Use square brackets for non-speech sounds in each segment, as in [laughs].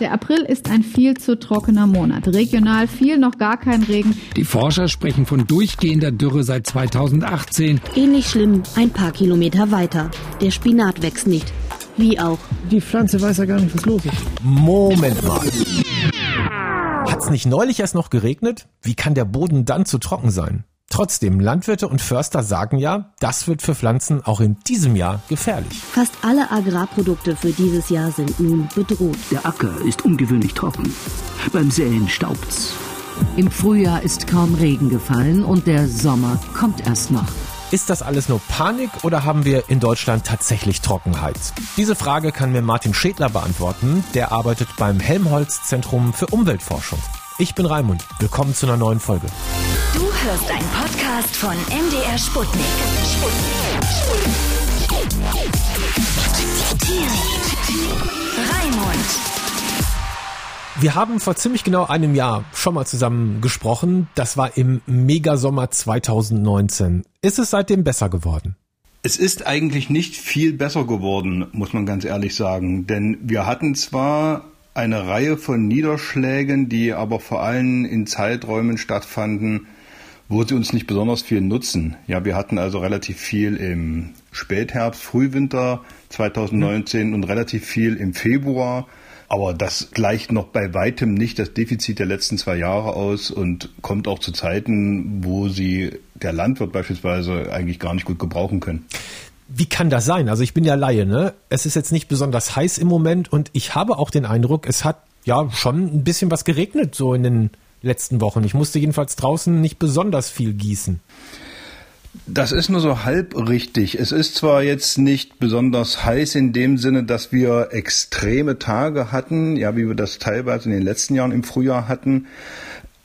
Der April ist ein viel zu trockener Monat. Regional viel noch gar kein Regen. Die Forscher sprechen von durchgehender Dürre seit 2018. Ähnlich schlimm ein paar Kilometer weiter. Der Spinat wächst nicht. Wie auch. Die Pflanze weiß ja gar nicht, was los ist. Moment mal. Hat's nicht neulich erst noch geregnet? Wie kann der Boden dann zu trocken sein? Trotzdem, Landwirte und Förster sagen ja, das wird für Pflanzen auch in diesem Jahr gefährlich. Fast alle Agrarprodukte für dieses Jahr sind nun bedroht. Der Acker ist ungewöhnlich trocken. Beim Säen staubt's. Im Frühjahr ist kaum Regen gefallen und der Sommer kommt erst noch. Ist das alles nur Panik oder haben wir in Deutschland tatsächlich Trockenheit? Diese Frage kann mir Martin Schädler beantworten. Der arbeitet beim Helmholtz Zentrum für Umweltforschung. Ich bin Raimund. Willkommen zu einer neuen Folge. Du hörst einen Podcast von MDR Sputnik. Sputnik. Raimund. Wir haben vor ziemlich genau einem Jahr schon mal zusammen gesprochen. Das war im Megasommer 2019. Ist es seitdem besser geworden? Es ist eigentlich nicht viel besser geworden, muss man ganz ehrlich sagen. Denn wir hatten zwar eine Reihe von Niederschlägen, die aber vor allem in Zeiträumen stattfanden, wo sie uns nicht besonders viel nutzen. Ja, wir hatten also relativ viel im Spätherbst, Frühwinter 2019 mhm. und relativ viel im Februar. Aber das gleicht noch bei weitem nicht das Defizit der letzten zwei Jahre aus und kommt auch zu Zeiten, wo sie der Landwirt beispielsweise eigentlich gar nicht gut gebrauchen können. Wie kann das sein? Also ich bin ja Laie, ne? Es ist jetzt nicht besonders heiß im Moment und ich habe auch den Eindruck, es hat ja schon ein bisschen was geregnet so in den letzten Wochen. Ich musste jedenfalls draußen nicht besonders viel gießen. Das ist nur so halb richtig. Es ist zwar jetzt nicht besonders heiß in dem Sinne, dass wir extreme Tage hatten, ja, wie wir das teilweise in den letzten Jahren im Frühjahr hatten,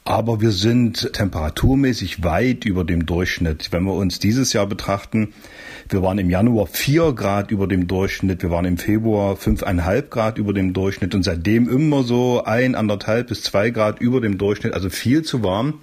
aber wir sind temperaturmäßig weit über dem Durchschnitt. Wenn wir uns dieses Jahr betrachten, wir waren im Januar vier Grad über dem Durchschnitt, wir waren im Februar fünfeinhalb Grad über dem Durchschnitt und seitdem immer so ein, anderthalb bis zwei Grad über dem Durchschnitt, also viel zu warm.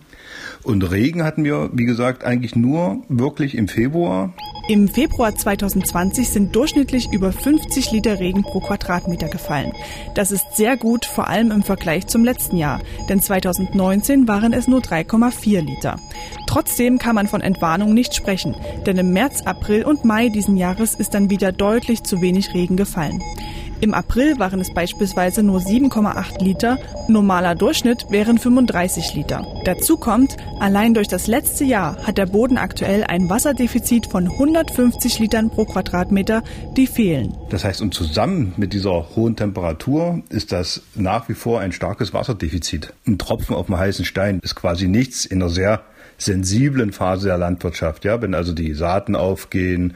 Und Regen hatten wir, wie gesagt, eigentlich nur wirklich im Februar. Im Februar 2020 sind durchschnittlich über 50 Liter Regen pro Quadratmeter gefallen. Das ist sehr gut, vor allem im Vergleich zum letzten Jahr, denn 2019 waren es nur 3,4 Liter. Trotzdem kann man von Entwarnung nicht sprechen, denn im März, April und Mai diesen Jahres ist dann wieder deutlich zu wenig Regen gefallen. Im April waren es beispielsweise nur 7,8 Liter, normaler Durchschnitt wären 35 Liter. Dazu kommt, allein durch das letzte Jahr hat der Boden aktuell ein Wasserdefizit von 150 Litern pro Quadratmeter, die fehlen. Das heißt, und zusammen mit dieser hohen Temperatur ist das nach wie vor ein starkes Wasserdefizit. Ein Tropfen auf dem heißen Stein ist quasi nichts in einer sehr sensiblen Phase der Landwirtschaft, ja, wenn also die Saaten aufgehen,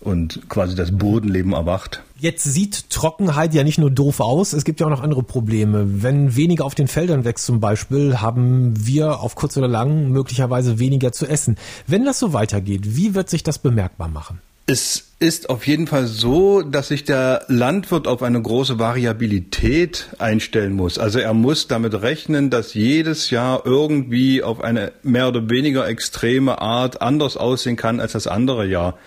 und quasi das Bodenleben erwacht. Jetzt sieht Trockenheit ja nicht nur doof aus, es gibt ja auch noch andere Probleme. Wenn weniger auf den Feldern wächst zum Beispiel, haben wir auf kurz oder lang möglicherweise weniger zu essen. Wenn das so weitergeht, wie wird sich das bemerkbar machen? Es ist auf jeden Fall so, dass sich der Landwirt auf eine große Variabilität einstellen muss. Also er muss damit rechnen, dass jedes Jahr irgendwie auf eine mehr oder weniger extreme Art anders aussehen kann als das andere Jahr.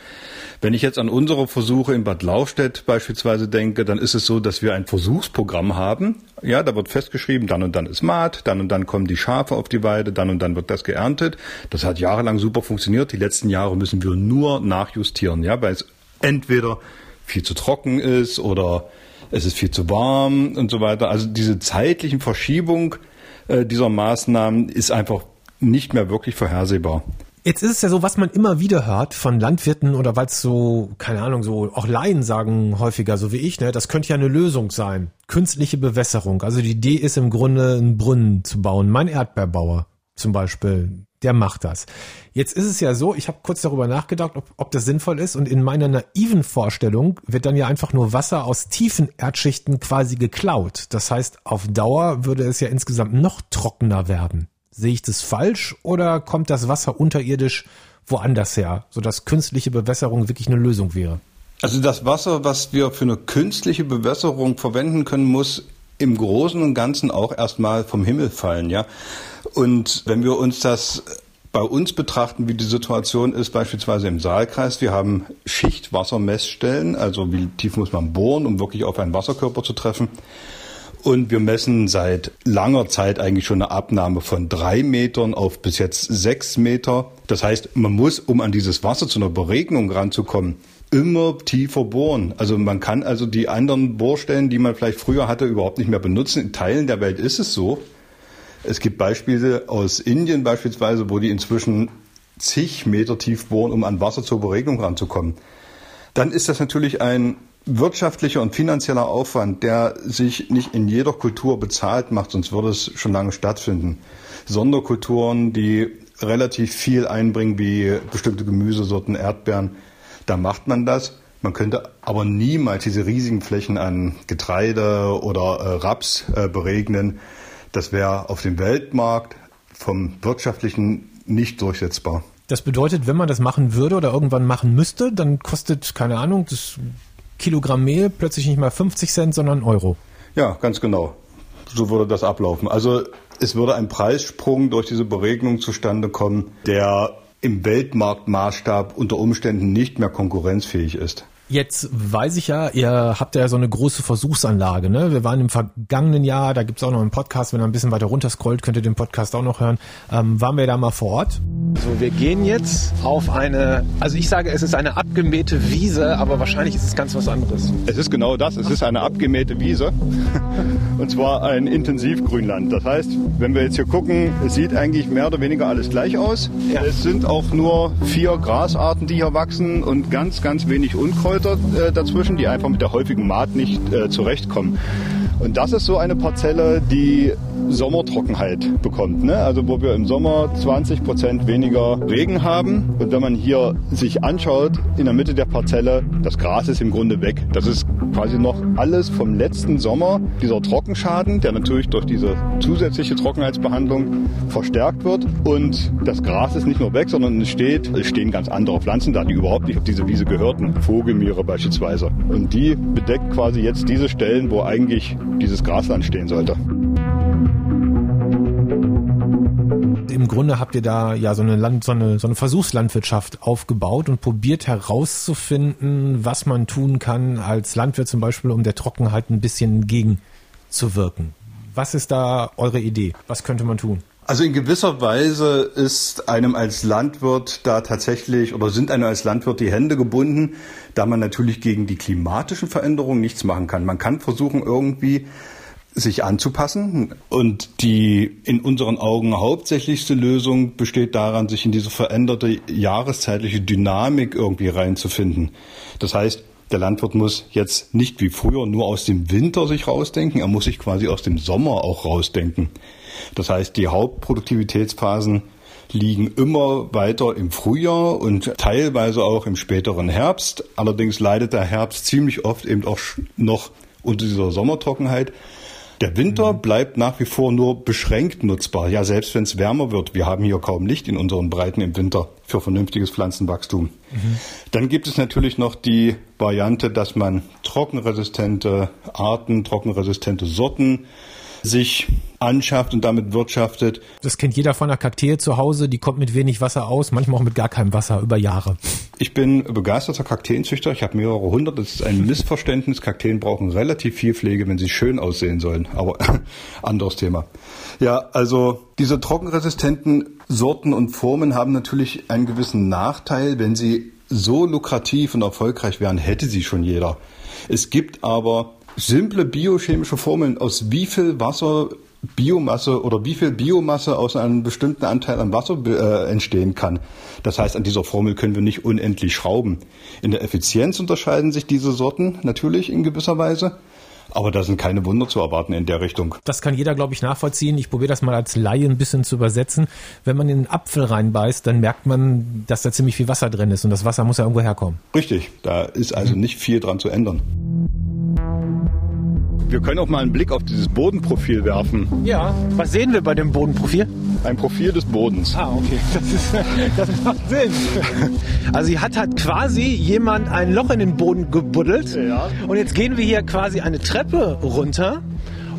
Wenn ich jetzt an unsere Versuche in Bad Lauchstädt beispielsweise denke, dann ist es so, dass wir ein Versuchsprogramm haben. Ja, da wird festgeschrieben, dann und dann ist Maat, dann und dann kommen die Schafe auf die Weide, dann und dann wird das geerntet. Das hat jahrelang super funktioniert. Die letzten Jahre müssen wir nur nachjustieren, ja, weil es entweder viel zu trocken ist oder es ist viel zu warm und so weiter. Also diese zeitlichen Verschiebung äh, dieser Maßnahmen ist einfach nicht mehr wirklich vorhersehbar. Jetzt ist es ja so, was man immer wieder hört von Landwirten oder weil es so, keine Ahnung, so auch Laien sagen häufiger, so wie ich, ne, das könnte ja eine Lösung sein. Künstliche Bewässerung. Also die Idee ist im Grunde, einen Brunnen zu bauen. Mein Erdbeerbauer zum Beispiel, der macht das. Jetzt ist es ja so, ich habe kurz darüber nachgedacht, ob, ob das sinnvoll ist und in meiner naiven Vorstellung wird dann ja einfach nur Wasser aus tiefen Erdschichten quasi geklaut. Das heißt, auf Dauer würde es ja insgesamt noch trockener werden. Sehe ich das falsch oder kommt das Wasser unterirdisch woanders her, sodass künstliche Bewässerung wirklich eine Lösung wäre? Also das Wasser, was wir für eine künstliche Bewässerung verwenden können, muss im Großen und Ganzen auch erstmal vom Himmel fallen, ja. Und wenn wir uns das bei uns betrachten, wie die Situation ist, beispielsweise im Saalkreis, wir haben Schichtwassermessstellen, also wie tief muss man bohren, um wirklich auf einen Wasserkörper zu treffen. Und wir messen seit langer Zeit eigentlich schon eine Abnahme von drei Metern auf bis jetzt sechs Meter. Das heißt, man muss, um an dieses Wasser zu einer Beregnung ranzukommen, immer tiefer bohren. Also man kann also die anderen Bohrstellen, die man vielleicht früher hatte, überhaupt nicht mehr benutzen. In Teilen der Welt ist es so. Es gibt Beispiele aus Indien beispielsweise, wo die inzwischen zig Meter tief bohren, um an Wasser zur Beregnung ranzukommen. Dann ist das natürlich ein wirtschaftlicher und finanzieller Aufwand, der sich nicht in jeder Kultur bezahlt macht, sonst würde es schon lange stattfinden. Sonderkulturen, die relativ viel einbringen, wie bestimmte Gemüsesorten, Erdbeeren, da macht man das. Man könnte aber niemals diese riesigen Flächen an Getreide oder äh, Raps äh, beregnen. Das wäre auf dem Weltmarkt vom wirtschaftlichen nicht durchsetzbar. Das bedeutet, wenn man das machen würde oder irgendwann machen müsste, dann kostet, keine Ahnung, das Kilogramm Mehl plötzlich nicht mal 50 Cent, sondern Euro. Ja, ganz genau. So würde das ablaufen. Also es würde ein Preissprung durch diese Beregnung zustande kommen, der im Weltmarktmaßstab unter Umständen nicht mehr konkurrenzfähig ist. Jetzt weiß ich ja, ihr habt ja so eine große Versuchsanlage. Ne? Wir waren im vergangenen Jahr, da gibt's auch noch einen Podcast, wenn ihr ein bisschen weiter runter scrollt, könnt ihr den Podcast auch noch hören. Ähm, waren wir da mal vor Ort? So, wir gehen jetzt auf eine, also ich sage, es ist eine abgemähte Wiese, aber wahrscheinlich ist es ganz was anderes. Es ist genau das, es ist eine abgemähte Wiese [laughs] und zwar ein Intensivgrünland. Das heißt, wenn wir jetzt hier gucken, es sieht eigentlich mehr oder weniger alles gleich aus. Ja. Es sind auch nur vier Grasarten, die hier wachsen und ganz, ganz wenig Unkräuter äh, dazwischen, die einfach mit der häufigen Maat nicht äh, zurechtkommen. Und das ist so eine Parzelle, die Sommertrockenheit bekommt. Ne? Also wo wir im Sommer 20 Prozent weniger Regen haben. Und wenn man hier sich anschaut, in der Mitte der Parzelle, das Gras ist im Grunde weg. Das ist quasi noch alles vom letzten Sommer. Dieser Trockenschaden, der natürlich durch diese zusätzliche Trockenheitsbehandlung verstärkt wird. Und das Gras ist nicht nur weg, sondern es steht, es stehen ganz andere Pflanzen da, die überhaupt nicht auf diese Wiese gehörten. Vogelmiere beispielsweise. Und die bedeckt quasi jetzt diese Stellen, wo eigentlich dieses Grasland stehen sollte. Im Grunde habt ihr da ja so eine, Land, so, eine, so eine Versuchslandwirtschaft aufgebaut und probiert herauszufinden, was man tun kann als Landwirt zum Beispiel, um der Trockenheit ein bisschen entgegenzuwirken. Was ist da eure Idee? Was könnte man tun? Also in gewisser Weise ist einem als Landwirt da tatsächlich oder sind einem als Landwirt die Hände gebunden, da man natürlich gegen die klimatischen Veränderungen nichts machen kann. Man kann versuchen irgendwie sich anzupassen. Und die in unseren Augen hauptsächlichste Lösung besteht daran, sich in diese veränderte jahreszeitliche Dynamik irgendwie reinzufinden. Das heißt, der Landwirt muss jetzt nicht wie früher nur aus dem Winter sich rausdenken, er muss sich quasi aus dem Sommer auch rausdenken. Das heißt, die Hauptproduktivitätsphasen liegen immer weiter im Frühjahr und teilweise auch im späteren Herbst. Allerdings leidet der Herbst ziemlich oft eben auch noch unter dieser Sommertrockenheit. Der Winter mhm. bleibt nach wie vor nur beschränkt nutzbar. Ja, selbst wenn es wärmer wird. Wir haben hier kaum Licht in unseren Breiten im Winter für vernünftiges Pflanzenwachstum. Mhm. Dann gibt es natürlich noch die Variante, dass man trockenresistente Arten, trockenresistente Sorten sich anschafft und damit wirtschaftet. Das kennt jeder von der Kakteen zu Hause, die kommt mit wenig Wasser aus, manchmal auch mit gar keinem Wasser über Jahre. Ich bin begeisterter Kakteenzüchter, ich habe mehrere hundert, das ist ein Missverständnis. Kakteen brauchen relativ viel Pflege, wenn sie schön aussehen sollen, aber [laughs] anderes Thema. Ja, also diese trockenresistenten Sorten und Formen haben natürlich einen gewissen Nachteil, wenn sie so lukrativ und erfolgreich wären, hätte sie schon jeder. Es gibt aber simple biochemische Formeln, aus wie viel Wasser Biomasse oder wie viel Biomasse aus einem bestimmten Anteil an Wasser äh, entstehen kann. Das heißt, an dieser Formel können wir nicht unendlich schrauben. In der Effizienz unterscheiden sich diese Sorten natürlich in gewisser Weise. Aber da sind keine Wunder zu erwarten in der Richtung. Das kann jeder, glaube ich, nachvollziehen. Ich probiere das mal als Laie ein bisschen zu übersetzen. Wenn man in einen Apfel reinbeißt, dann merkt man, dass da ziemlich viel Wasser drin ist und das Wasser muss ja irgendwo herkommen. Richtig, da ist also nicht viel dran zu ändern. Wir können auch mal einen Blick auf dieses Bodenprofil werfen. Ja, was sehen wir bei dem Bodenprofil? Ein Profil des Bodens. Ah, okay. Das, ist, [laughs] das macht Sinn. Also hier hat halt quasi jemand ein Loch in den Boden gebuddelt. Ja. Und jetzt gehen wir hier quasi eine Treppe runter.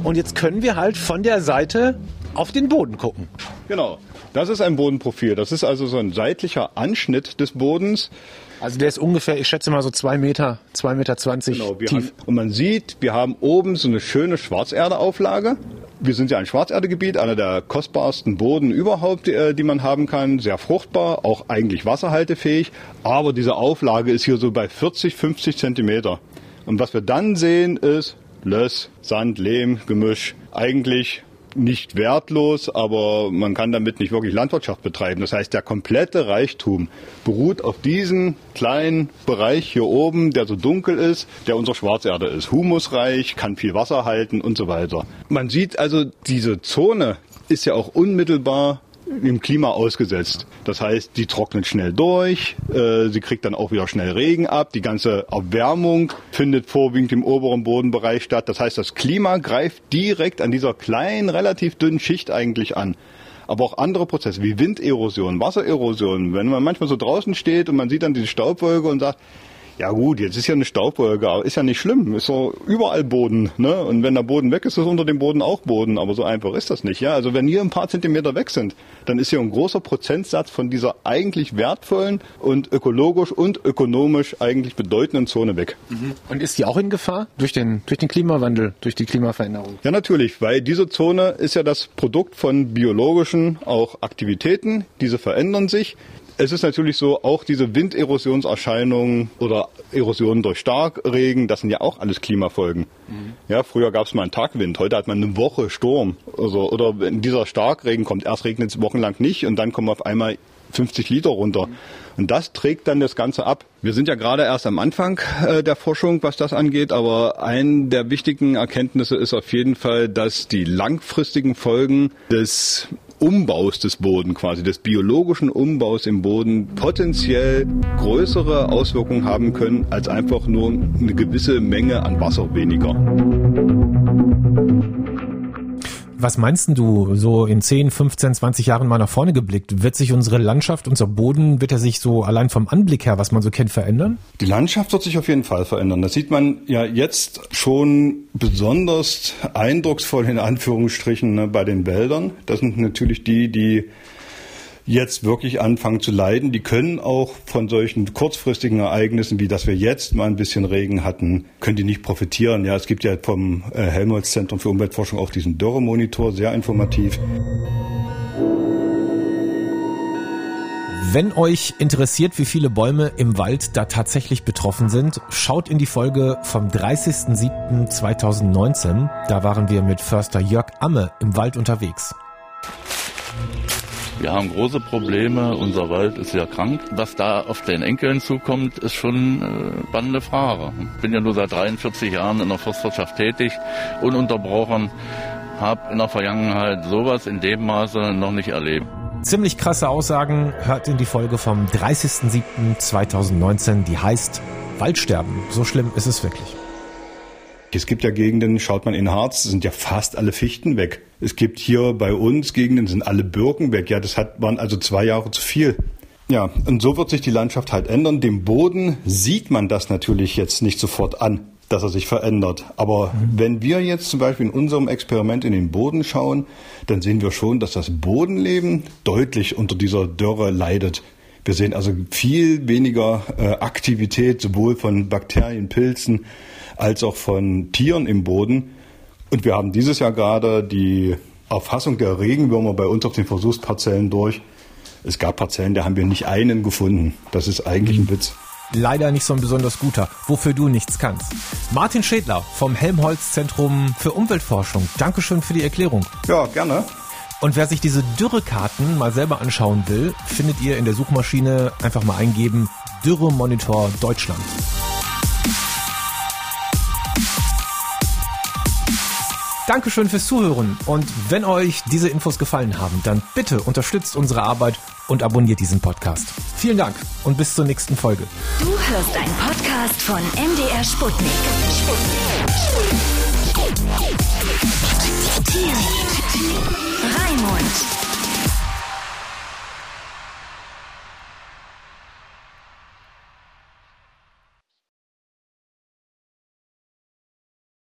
Und jetzt können wir halt von der Seite auf den Boden gucken. Genau. Das ist ein Bodenprofil. Das ist also so ein seitlicher Anschnitt des Bodens Also der ist ungefähr, ich schätze mal so zwei Meter, zwei Meter zwanzig Genau, wir tief. haben, und man sieht, wir haben oben so eine schöne Schwarzerdeauflage. Wir sind ja ein Schwarzerdegebiet, einer der kostbarsten Boden überhaupt, äh, die man haben kann. Sehr fruchtbar, auch eigentlich wasserhaltefähig. Aber diese Auflage ist hier so bei 40, 50 Zentimeter. Und was wir dann sehen ist Löss, Sand, Lehm, Gemisch. Eigentlich nicht wertlos, aber man kann damit nicht wirklich Landwirtschaft betreiben. Das heißt, der komplette Reichtum beruht auf diesem kleinen Bereich hier oben, der so dunkel ist, der unsere Schwarzerde ist. Humusreich, kann viel Wasser halten und so weiter. Man sieht also, diese Zone ist ja auch unmittelbar im Klima ausgesetzt. Das heißt, die trocknet schnell durch, äh, sie kriegt dann auch wieder schnell Regen ab, die ganze Erwärmung findet vorwiegend im oberen Bodenbereich statt. Das heißt, das Klima greift direkt an dieser kleinen, relativ dünnen Schicht eigentlich an. Aber auch andere Prozesse wie Winderosion, Wassererosion, wenn man manchmal so draußen steht und man sieht dann diese Staubwolke und sagt, ja gut, jetzt ist ja eine Staubwolke, aber ist ja nicht schlimm, ist so überall Boden, ne? Und wenn der Boden weg ist, ist unter dem Boden auch Boden, aber so einfach ist das nicht, ja? Also wenn hier ein paar Zentimeter weg sind, dann ist hier ein großer Prozentsatz von dieser eigentlich wertvollen und ökologisch und ökonomisch eigentlich bedeutenden Zone weg. Und ist die auch in Gefahr durch den, durch den Klimawandel, durch die Klimaveränderung? Ja, natürlich, weil diese Zone ist ja das Produkt von biologischen auch Aktivitäten, diese verändern sich. Es ist natürlich so, auch diese Winderosionserscheinungen oder Erosionen durch Starkregen, das sind ja auch alles Klimafolgen. Ja, früher gab es mal einen Tagwind, heute hat man eine Woche Sturm. Also, oder wenn dieser Starkregen kommt, erst regnet es wochenlang nicht und dann kommen auf einmal 50 Liter runter. Und das trägt dann das Ganze ab. Wir sind ja gerade erst am Anfang äh, der Forschung, was das angeht, aber ein der wichtigen Erkenntnisse ist auf jeden Fall, dass die langfristigen Folgen des Umbaus des Bodens, quasi des biologischen Umbaus im Boden, potenziell größere Auswirkungen haben können, als einfach nur eine gewisse Menge an Wasser weniger. Was meinst du, so in 10, 15, 20 Jahren mal nach vorne geblickt, wird sich unsere Landschaft, unser Boden, wird er sich so allein vom Anblick her, was man so kennt, verändern? Die Landschaft wird sich auf jeden Fall verändern. Das sieht man ja jetzt schon besonders eindrucksvoll in Anführungsstrichen ne, bei den Wäldern. Das sind natürlich die, die jetzt wirklich anfangen zu leiden. Die können auch von solchen kurzfristigen Ereignissen, wie dass wir jetzt mal ein bisschen Regen hatten, können die nicht profitieren. Ja, es gibt ja vom äh, Helmholtz Zentrum für Umweltforschung auch diesen Dürremonitor, sehr informativ. Wenn euch interessiert, wie viele Bäume im Wald da tatsächlich betroffen sind, schaut in die Folge vom 30.07.2019. Da waren wir mit Förster Jörg Amme im Wald unterwegs. Wir haben große Probleme, unser Wald ist ja krank. Was da auf den Enkeln zukommt, ist schon eine spannende Frage. Ich bin ja nur seit 43 Jahren in der Forstwirtschaft tätig, ununterbrochen, habe in der Vergangenheit sowas in dem Maße noch nicht erlebt. Ziemlich krasse Aussagen, hört in die Folge vom 30.07.2019, die heißt Waldsterben. So schlimm ist es wirklich. Es gibt ja Gegenden, schaut man in Harz, sind ja fast alle Fichten weg. Es gibt hier bei uns Gegenden, sind alle Birken weg. Ja, das hat, waren also zwei Jahre zu viel. Ja, und so wird sich die Landschaft halt ändern. Dem Boden sieht man das natürlich jetzt nicht sofort an, dass er sich verändert. Aber wenn wir jetzt zum Beispiel in unserem Experiment in den Boden schauen, dann sehen wir schon, dass das Bodenleben deutlich unter dieser Dürre leidet. Wir sehen also viel weniger äh, Aktivität, sowohl von Bakterien, Pilzen, als auch von Tieren im Boden. Und wir haben dieses Jahr gerade die Erfassung der Regenwürmer bei uns auf den Versuchsparzellen durch. Es gab Parzellen, da haben wir nicht einen gefunden. Das ist eigentlich ein Witz. Leider nicht so ein besonders guter, wofür du nichts kannst. Martin Schädler vom Helmholtz Zentrum für Umweltforschung. Dankeschön für die Erklärung. Ja, gerne. Und wer sich diese Dürrekarten mal selber anschauen will, findet ihr in der Suchmaschine einfach mal eingeben Dürremonitor Deutschland. Dankeschön fürs Zuhören und wenn euch diese Infos gefallen haben, dann bitte unterstützt unsere Arbeit und abonniert diesen Podcast. Vielen Dank und bis zur nächsten Folge. Du hörst einen Podcast von MDR Sputnik. Sputnik. Sputnik.